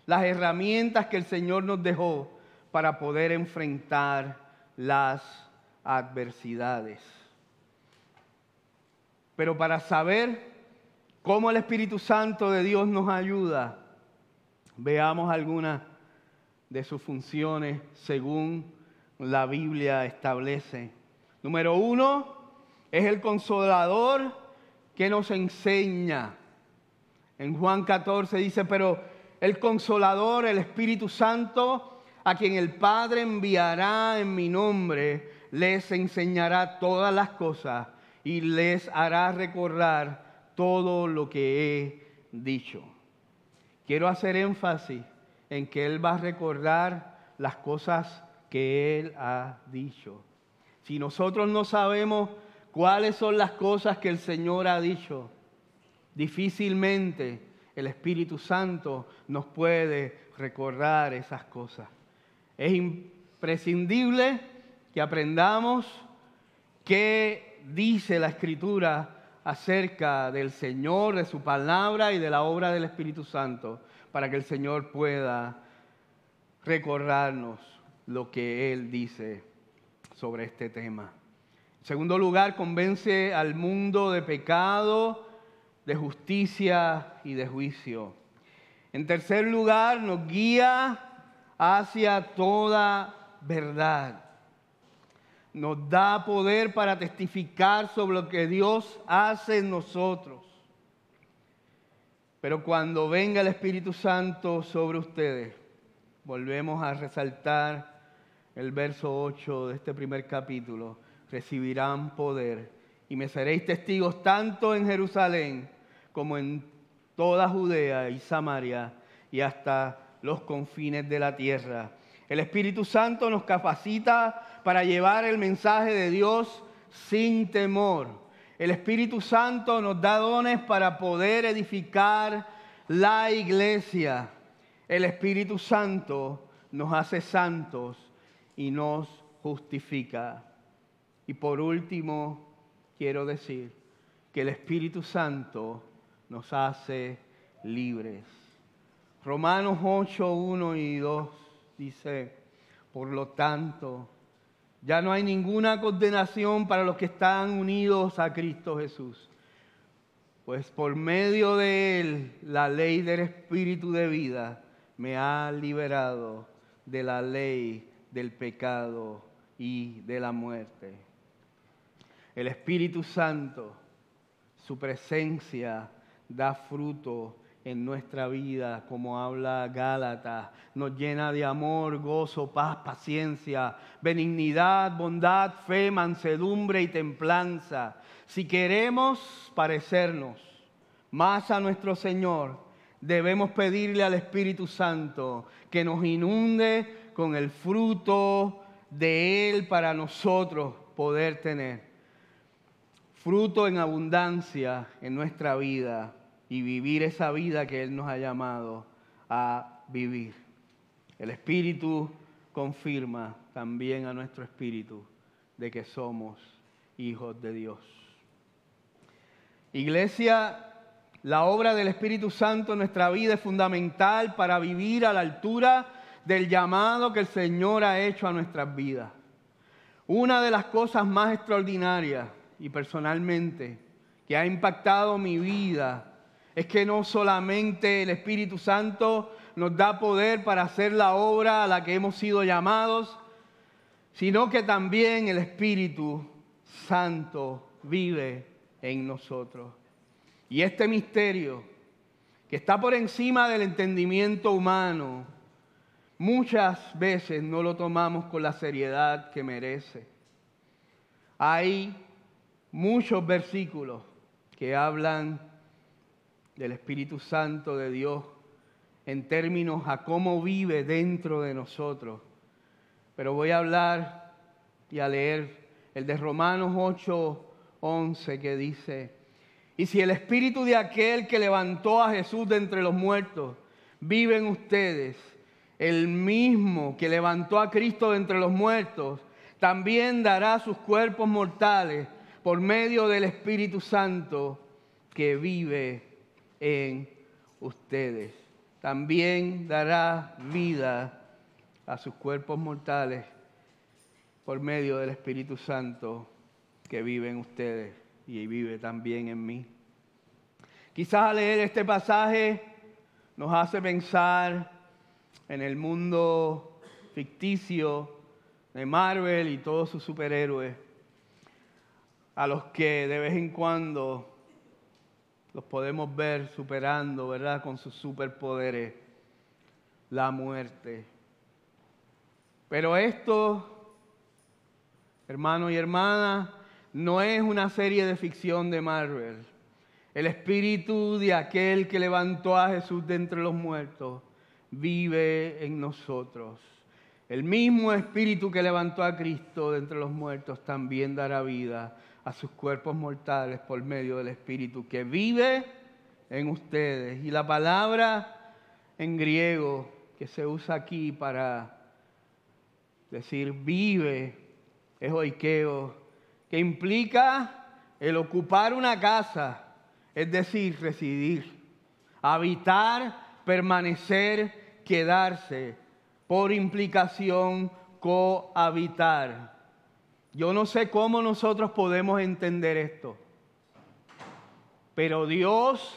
las herramientas que el Señor nos dejó para poder enfrentar las adversidades. Pero para saber cómo el Espíritu Santo de Dios nos ayuda, veamos algunas de sus funciones según la Biblia establece. Número uno, es el consolador que nos enseña. En Juan 14 dice, pero el consolador, el Espíritu Santo, a quien el Padre enviará en mi nombre, les enseñará todas las cosas y les hará recordar todo lo que he dicho. Quiero hacer énfasis en que Él va a recordar las cosas que Él ha dicho. Si nosotros no sabemos cuáles son las cosas que el Señor ha dicho, difícilmente el Espíritu Santo nos puede recordar esas cosas. Es imprescindible que aprendamos qué dice la Escritura acerca del Señor, de su palabra y de la obra del Espíritu Santo para que el Señor pueda recordarnos lo que Él dice sobre este tema. En segundo lugar, convence al mundo de pecado, de justicia y de juicio. En tercer lugar, nos guía hacia toda verdad. Nos da poder para testificar sobre lo que Dios hace en nosotros. Pero cuando venga el Espíritu Santo sobre ustedes, volvemos a resaltar el verso 8 de este primer capítulo, recibirán poder y me seréis testigos tanto en Jerusalén como en toda Judea y Samaria y hasta los confines de la tierra. El Espíritu Santo nos capacita para llevar el mensaje de Dios sin temor el Espíritu Santo nos da dones para poder edificar la iglesia. El Espíritu Santo nos hace santos y nos justifica. Y por último, quiero decir que el Espíritu Santo nos hace libres. Romanos 8, 1 y 2 dice, por lo tanto, ya no hay ninguna condenación para los que están unidos a Cristo Jesús. Pues por medio de Él, la ley del Espíritu de vida me ha liberado de la ley del pecado y de la muerte. El Espíritu Santo, su presencia da fruto en nuestra vida, como habla Gálatas, nos llena de amor, gozo, paz, paciencia, benignidad, bondad, fe, mansedumbre y templanza. Si queremos parecernos más a nuestro Señor, debemos pedirle al Espíritu Santo que nos inunde con el fruto de Él para nosotros poder tener fruto en abundancia en nuestra vida y vivir esa vida que Él nos ha llamado a vivir. El Espíritu confirma también a nuestro espíritu de que somos hijos de Dios. Iglesia, la obra del Espíritu Santo en nuestra vida es fundamental para vivir a la altura del llamado que el Señor ha hecho a nuestras vidas. Una de las cosas más extraordinarias y personalmente que ha impactado mi vida es que no solamente el Espíritu Santo nos da poder para hacer la obra a la que hemos sido llamados, sino que también el Espíritu Santo vive en nosotros. Y este misterio, que está por encima del entendimiento humano, muchas veces no lo tomamos con la seriedad que merece. Hay muchos versículos que hablan del Espíritu Santo de Dios en términos a cómo vive dentro de nosotros. Pero voy a hablar y a leer el de Romanos 8, 11 que dice, y si el Espíritu de aquel que levantó a Jesús de entre los muertos vive en ustedes, el mismo que levantó a Cristo de entre los muertos, también dará sus cuerpos mortales por medio del Espíritu Santo que vive en ustedes. También dará vida a sus cuerpos mortales por medio del Espíritu Santo que vive en ustedes y vive también en mí. Quizás al leer este pasaje nos hace pensar en el mundo ficticio de Marvel y todos sus superhéroes, a los que de vez en cuando los podemos ver superando, ¿verdad? Con sus superpoderes, la muerte. Pero esto, hermano y hermana, no es una serie de ficción de Marvel. El espíritu de aquel que levantó a Jesús de entre los muertos vive en nosotros. El mismo espíritu que levantó a Cristo de entre los muertos también dará vida a sus cuerpos mortales por medio del Espíritu que vive en ustedes. Y la palabra en griego que se usa aquí para decir vive es oikeo, que implica el ocupar una casa, es decir, residir, habitar, permanecer, quedarse, por implicación cohabitar. Yo no sé cómo nosotros podemos entender esto, pero Dios,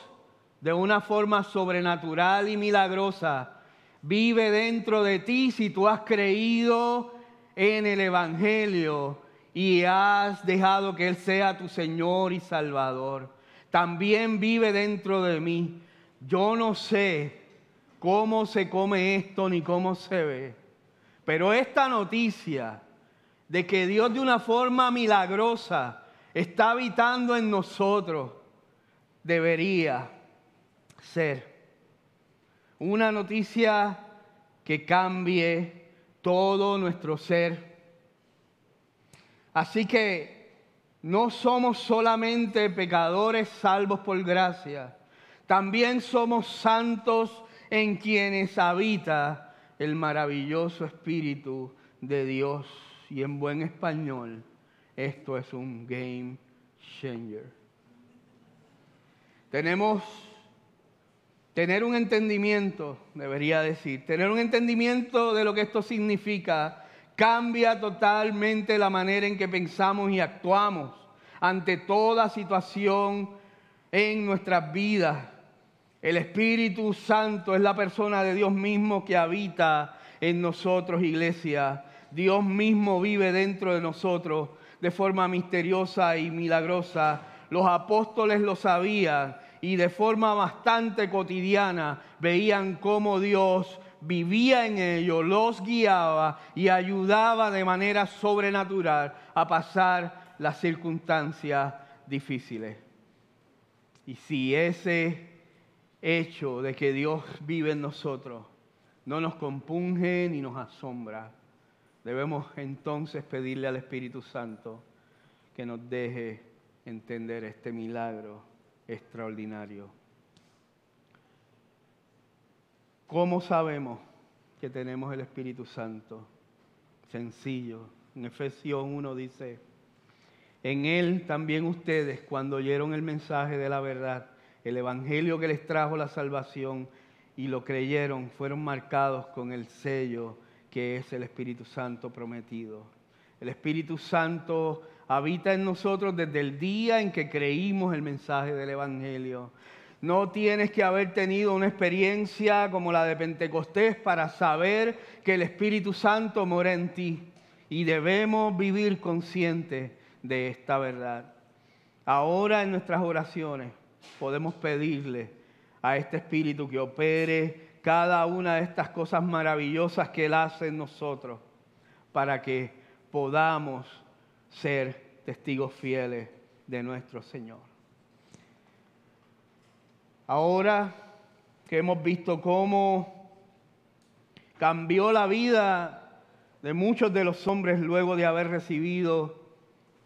de una forma sobrenatural y milagrosa, vive dentro de ti si tú has creído en el Evangelio y has dejado que Él sea tu Señor y Salvador. También vive dentro de mí. Yo no sé cómo se come esto ni cómo se ve, pero esta noticia de que Dios de una forma milagrosa está habitando en nosotros, debería ser una noticia que cambie todo nuestro ser. Así que no somos solamente pecadores salvos por gracia, también somos santos en quienes habita el maravilloso Espíritu de Dios y en buen español, esto es un game changer. Tenemos tener un entendimiento, debería decir, tener un entendimiento de lo que esto significa cambia totalmente la manera en que pensamos y actuamos ante toda situación en nuestras vidas. El Espíritu Santo es la persona de Dios mismo que habita en nosotros, iglesia. Dios mismo vive dentro de nosotros de forma misteriosa y milagrosa. Los apóstoles lo sabían y de forma bastante cotidiana veían cómo Dios vivía en ellos, los guiaba y ayudaba de manera sobrenatural a pasar las circunstancias difíciles. Y si ese hecho de que Dios vive en nosotros no nos compunge ni nos asombra, debemos entonces pedirle al Espíritu Santo que nos deje entender este milagro extraordinario. ¿Cómo sabemos que tenemos el Espíritu Santo? Sencillo. En Efesios 1 dice, en Él también ustedes, cuando oyeron el mensaje de la verdad, el Evangelio que les trajo la salvación y lo creyeron, fueron marcados con el sello que es el Espíritu Santo prometido. El Espíritu Santo habita en nosotros desde el día en que creímos el mensaje del Evangelio. No tienes que haber tenido una experiencia como la de Pentecostés para saber que el Espíritu Santo mora en ti y debemos vivir conscientes de esta verdad. Ahora en nuestras oraciones podemos pedirle a este Espíritu que opere cada una de estas cosas maravillosas que Él hace en nosotros para que podamos ser testigos fieles de nuestro Señor. Ahora que hemos visto cómo cambió la vida de muchos de los hombres luego de haber recibido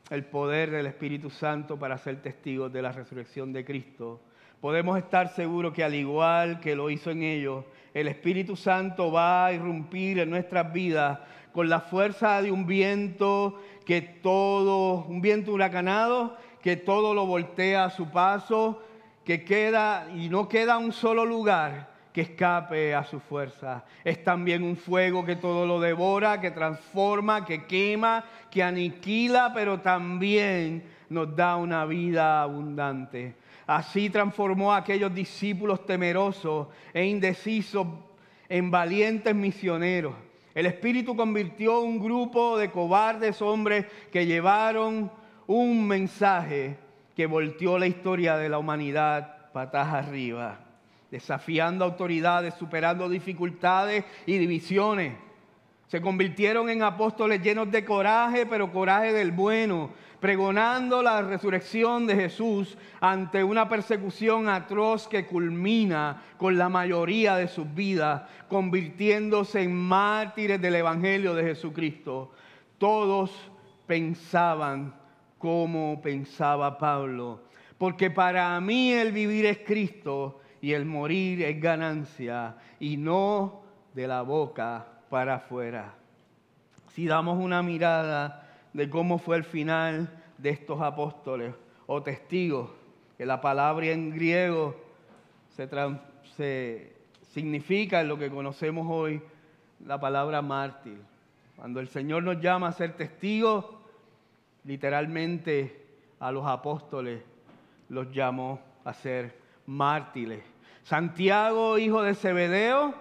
el poder del Espíritu Santo para ser testigos de la resurrección de Cristo, podemos estar seguros que al igual que lo hizo en ellos, el Espíritu Santo va a irrumpir en nuestras vidas con la fuerza de un viento que todo, un viento huracanado, que todo lo voltea a su paso, que queda y no queda un solo lugar que escape a su fuerza. Es también un fuego que todo lo devora, que transforma, que quema, que aniquila, pero también nos da una vida abundante. Así transformó a aquellos discípulos temerosos e indecisos en valientes misioneros. El Espíritu convirtió un grupo de cobardes hombres que llevaron un mensaje que volteó la historia de la humanidad patas arriba, desafiando autoridades, superando dificultades y divisiones. Se convirtieron en apóstoles llenos de coraje, pero coraje del bueno, pregonando la resurrección de Jesús ante una persecución atroz que culmina con la mayoría de sus vidas, convirtiéndose en mártires del Evangelio de Jesucristo. Todos pensaban como pensaba Pablo, porque para mí el vivir es Cristo y el morir es ganancia, y no de la boca para afuera. Si damos una mirada de cómo fue el final de estos apóstoles o testigos, que la palabra en griego se, significa en lo que conocemos hoy la palabra mártir. Cuando el Señor nos llama a ser testigos, literalmente a los apóstoles los llamó a ser mártires. Santiago, hijo de Zebedeo,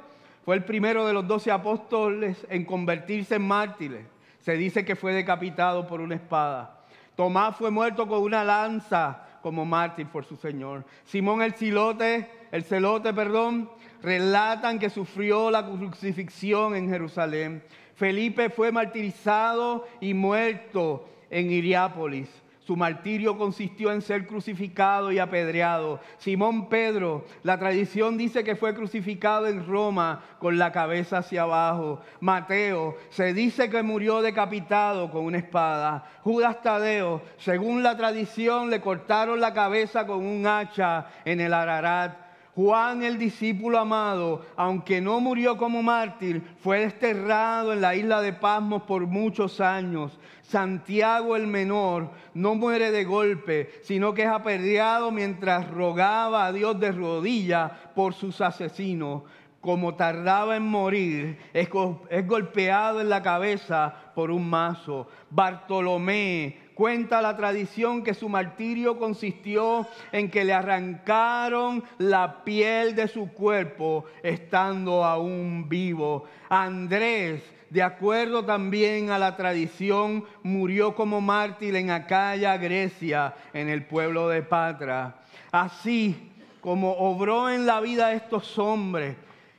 fue el primero de los doce apóstoles en convertirse en mártires. Se dice que fue decapitado por una espada. Tomás fue muerto con una lanza como mártir por su Señor. Simón el cilote, el celote, perdón, relatan que sufrió la crucifixión en Jerusalén. Felipe fue martirizado y muerto en Iriápolis. Su martirio consistió en ser crucificado y apedreado. Simón Pedro, la tradición dice que fue crucificado en Roma con la cabeza hacia abajo. Mateo, se dice que murió decapitado con una espada. Judas Tadeo, según la tradición, le cortaron la cabeza con un hacha en el Ararat. Juan el discípulo amado, aunque no murió como mártir, fue desterrado en la isla de Pasmos por muchos años. Santiago el menor no muere de golpe, sino que es apedreado mientras rogaba a Dios de rodillas por sus asesinos. Como tardaba en morir, es, golpeado en la cabeza por un mazo. Bartolomé, Cuenta la tradición que su martirio consistió en que le arrancaron la piel de su cuerpo estando aún vivo. Andrés, de acuerdo también a la tradición, murió como mártir en Acaya, Grecia, en el pueblo de Patra. Así como obró en la vida de estos hombres,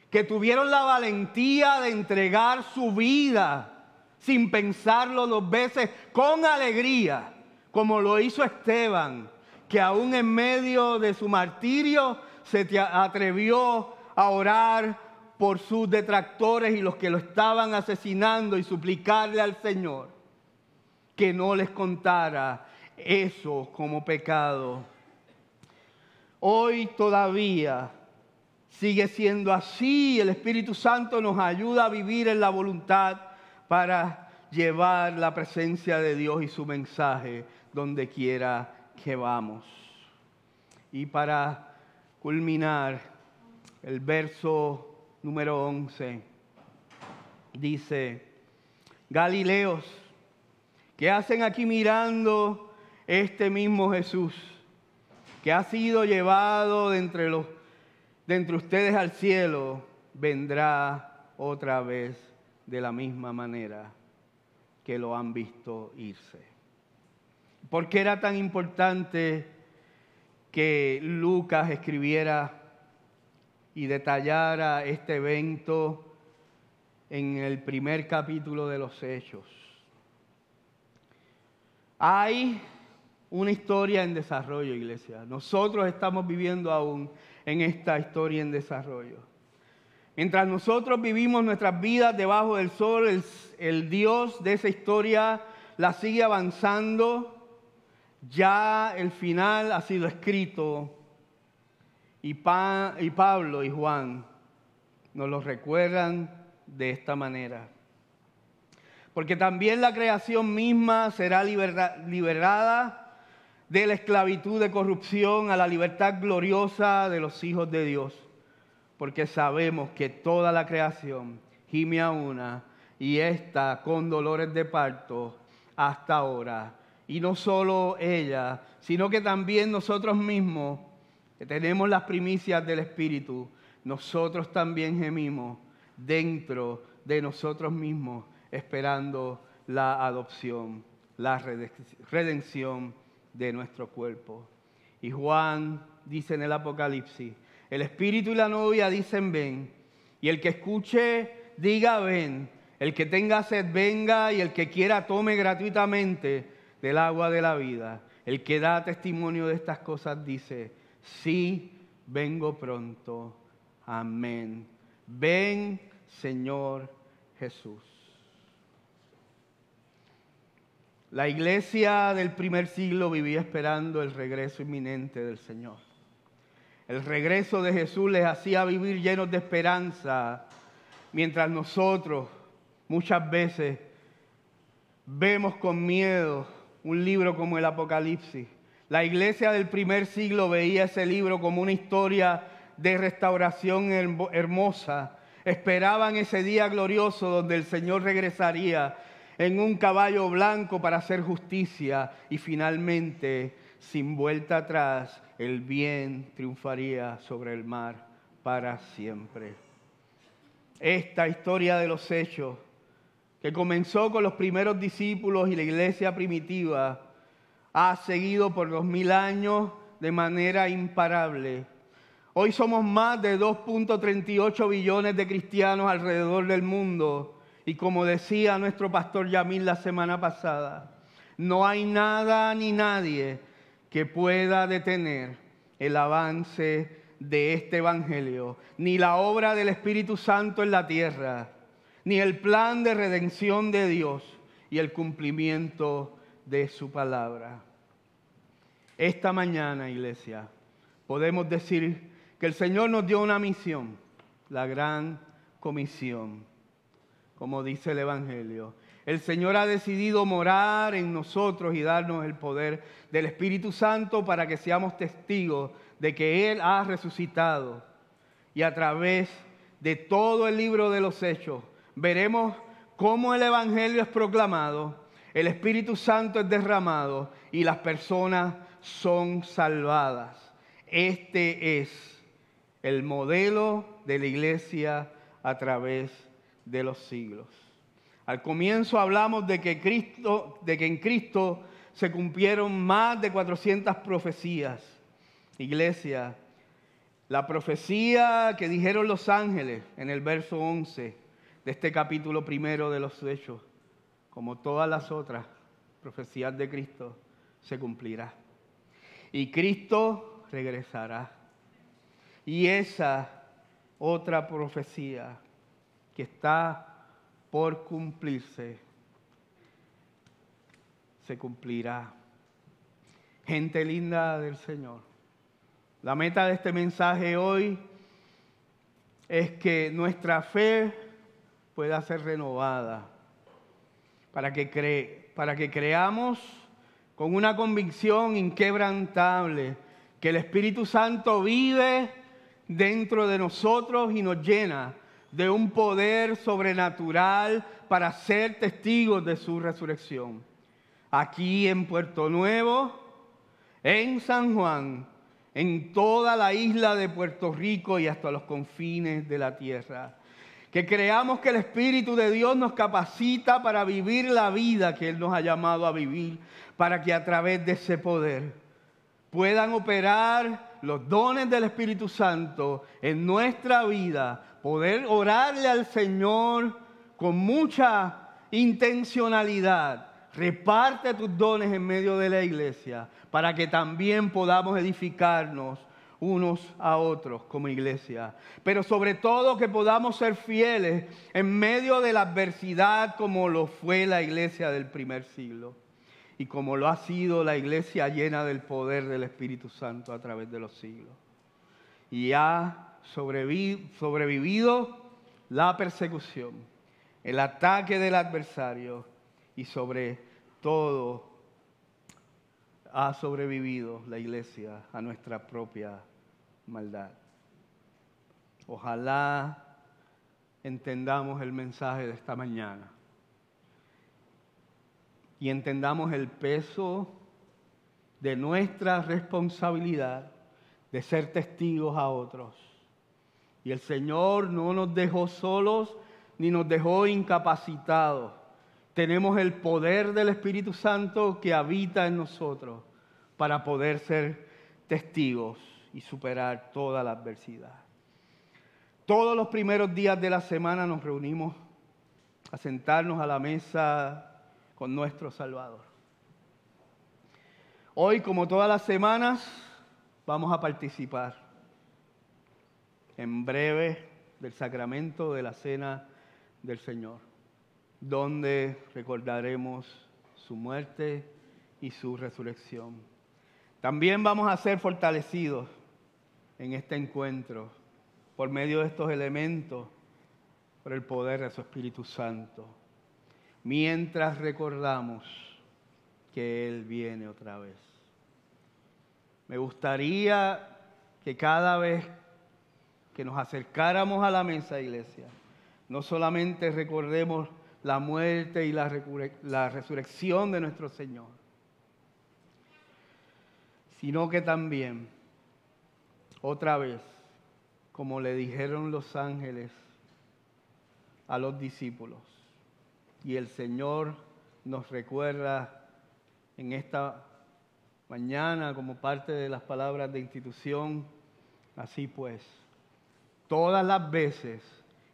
que tuvieron la valentía de entregar su vida sin pensarlo dos veces, con alegría, como lo hizo Esteban, que aún en medio de su martirio se atrevió a orar por sus detractores y los que lo estaban asesinando y suplicarle al Señor que no les contara eso como pecado. Hoy todavía sigue siendo así. El Espíritu Santo nos ayuda a vivir en la voluntad para llevar la presencia de Dios y su mensaje donde quiera que vamos. Y para culminar, el verso número 11 dice, Galileos, ¿qué hacen aquí mirando este mismo Jesús que ha sido llevado de entre, los, de entre ustedes al cielo? Vendrá otra vez de la misma manera que lo han visto irse. ¿Por qué era tan importante que Lucas escribiera y detallara este evento en el primer capítulo de los Hechos? Hay una historia en desarrollo, iglesia. Nosotros estamos viviendo aún en esta historia en desarrollo. Mientras nosotros vivimos nuestras vidas debajo del sol, el, Dios de esa historia la sigue avanzando. Ya el final ha sido escrito y, y Pablo y Juan nos lo recuerdan de esta manera. Porque también la creación misma será liberada de la esclavitud de corrupción a la libertad gloriosa de los hijos de Dios porque sabemos que toda la creación gime a una y está con dolores de parto hasta ahora. Y no solo ella, sino que también nosotros mismos, que tenemos las primicias del Espíritu, nosotros también gemimos dentro de nosotros mismos, esperando la adopción, la redención de nuestro cuerpo. Y Juan dice en el Apocalipsis, el espíritu y la novia dicen ven. Y el que escuche, diga ven. El que tenga sed, venga. Y el que quiera, tome gratuitamente del agua de la vida. El que da testimonio de estas cosas dice, sí, vengo pronto. Amén. Ven, Señor Jesús. La iglesia del primer siglo vivía esperando el regreso inminente del Señor. El regreso de Jesús les hacía vivir llenos de esperanza, mientras nosotros muchas veces vemos con miedo un libro como el Apocalipsis. La iglesia del primer siglo veía ese libro como una historia de restauración hermosa. Esperaban ese día glorioso donde el Señor regresaría en un caballo blanco para hacer justicia y finalmente sin vuelta atrás, el bien triunfaría sobre el mar para siempre. Esta historia de los hechos, que comenzó con los primeros discípulos y la iglesia primitiva, ha seguido por dos mil años de manera imparable. Hoy somos más de 2.38 billones de cristianos alrededor del mundo y como decía nuestro pastor Yamil la semana pasada, no hay nada ni nadie que pueda detener el avance de este Evangelio, ni la obra del Espíritu Santo en la tierra, ni el plan de redención de Dios y el cumplimiento de su palabra. Esta mañana, iglesia, podemos decir que el Señor nos dio una misión, la gran comisión, como dice el Evangelio, el Señor ha decidido morar en nosotros y darnos el poder del Espíritu Santo para que seamos testigos de que Él ha resucitado. Y a través de todo el libro de los hechos veremos cómo el Evangelio es proclamado, el Espíritu Santo es derramado y las personas son salvadas. Este es el modelo de la iglesia a través de los siglos. Al comienzo hablamos de que, Cristo, de que en Cristo se cumplieron más de 400 profecías. Iglesia, la profecía que dijeron los ángeles en el verso 11 de este capítulo primero de los Hechos, como todas las otras profecías de Cristo, se cumplirá. Y Cristo regresará. Y esa otra profecía que está por cumplirse, se cumplirá. Gente linda del Señor. La meta de este mensaje hoy es que nuestra fe pueda ser renovada para que, para que creamos con una convicción inquebrantable que el Espíritu Santo vive dentro de nosotros y nos llena de un poder sobrenatural para ser testigos de su resurrección. Aquí en Puerto Nuevo, en San Juan, en toda la isla de Puerto Rico y hasta los confines de la tierra. Que creamos que el Espíritu de Dios nos capacita para vivir la vida que Él nos ha llamado a vivir, para que a través de ese poder puedan operar los dones del Espíritu Santo en nuestra vida, poder orarle al Señor con mucha intencionalidad. Reparte tus dones en medio de la iglesia para que también podamos edificarnos unos a otros como iglesia. Pero sobre todo que podamos ser fieles en medio de la adversidad como lo fue la iglesia del primer siglo y como lo ha sido la iglesia llena del poder del Espíritu Santo a través de los siglos. Y ha sobrevivido la persecución, el ataque del adversario y sobre todo ha sobrevivido la iglesia a nuestra propia maldad. Ojalá entendamos el mensaje de esta mañana y entendamos el peso de nuestra responsabilidad de ser testigos a otros. Y el Señor no nos dejó solos ni nos dejó incapacitados tenemos el poder del Espíritu Santo que habita en nosotros para poder ser testigos y superar toda la adversidad. Todos los primeros días de la semana nos reunimos a sentarnos a la mesa con nuestro Salvador. Hoy, como todas las semanas, vamos a participar en breve del sacramento de la cena del Señor donde recordaremos su muerte y su resurrección. También vamos a ser fortalecidos en este encuentro por medio de estos elementos, por el poder de su Espíritu Santo, mientras recordamos que Él viene otra vez. Me gustaría que cada vez que nos acercáramos a la mesa, iglesia, no solamente recordemos la muerte y la, resurrección de nuestro Señor, sino que también, otra vez, como le dijeron los ángeles a los discípulos, y el Señor nos recuerda en esta mañana como parte de las palabras de institución, así pues, todas las veces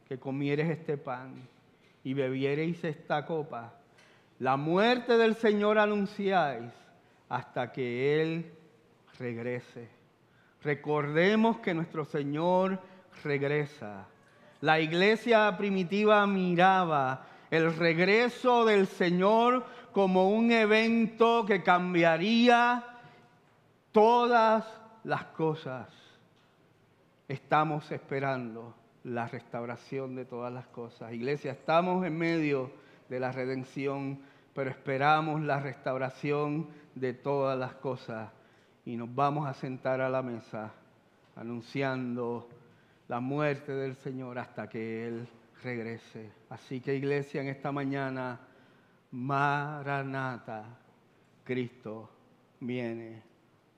que comieres este pan, y bebiereis esta copa, la muerte del Señor anunciáis hasta que Él regrese. Recordemos que nuestro Señor regresa. La iglesia primitiva miraba el regreso del Señor como un evento que cambiaría todas las cosas. Estamos esperando la restauración de todas las cosas. Iglesia, estamos en medio de la redención, pero esperamos la restauración de todas las cosas y nos vamos a sentar a la mesa anunciando la muerte del Señor hasta que Él regrese. Así que iglesia, en esta mañana Maranata, Cristo viene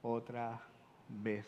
otra vez.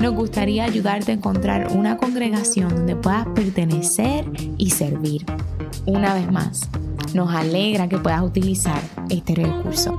nos gustaría ayudarte a encontrar una congregación donde puedas pertenecer y servir. Una vez más, nos alegra que puedas utilizar este recurso.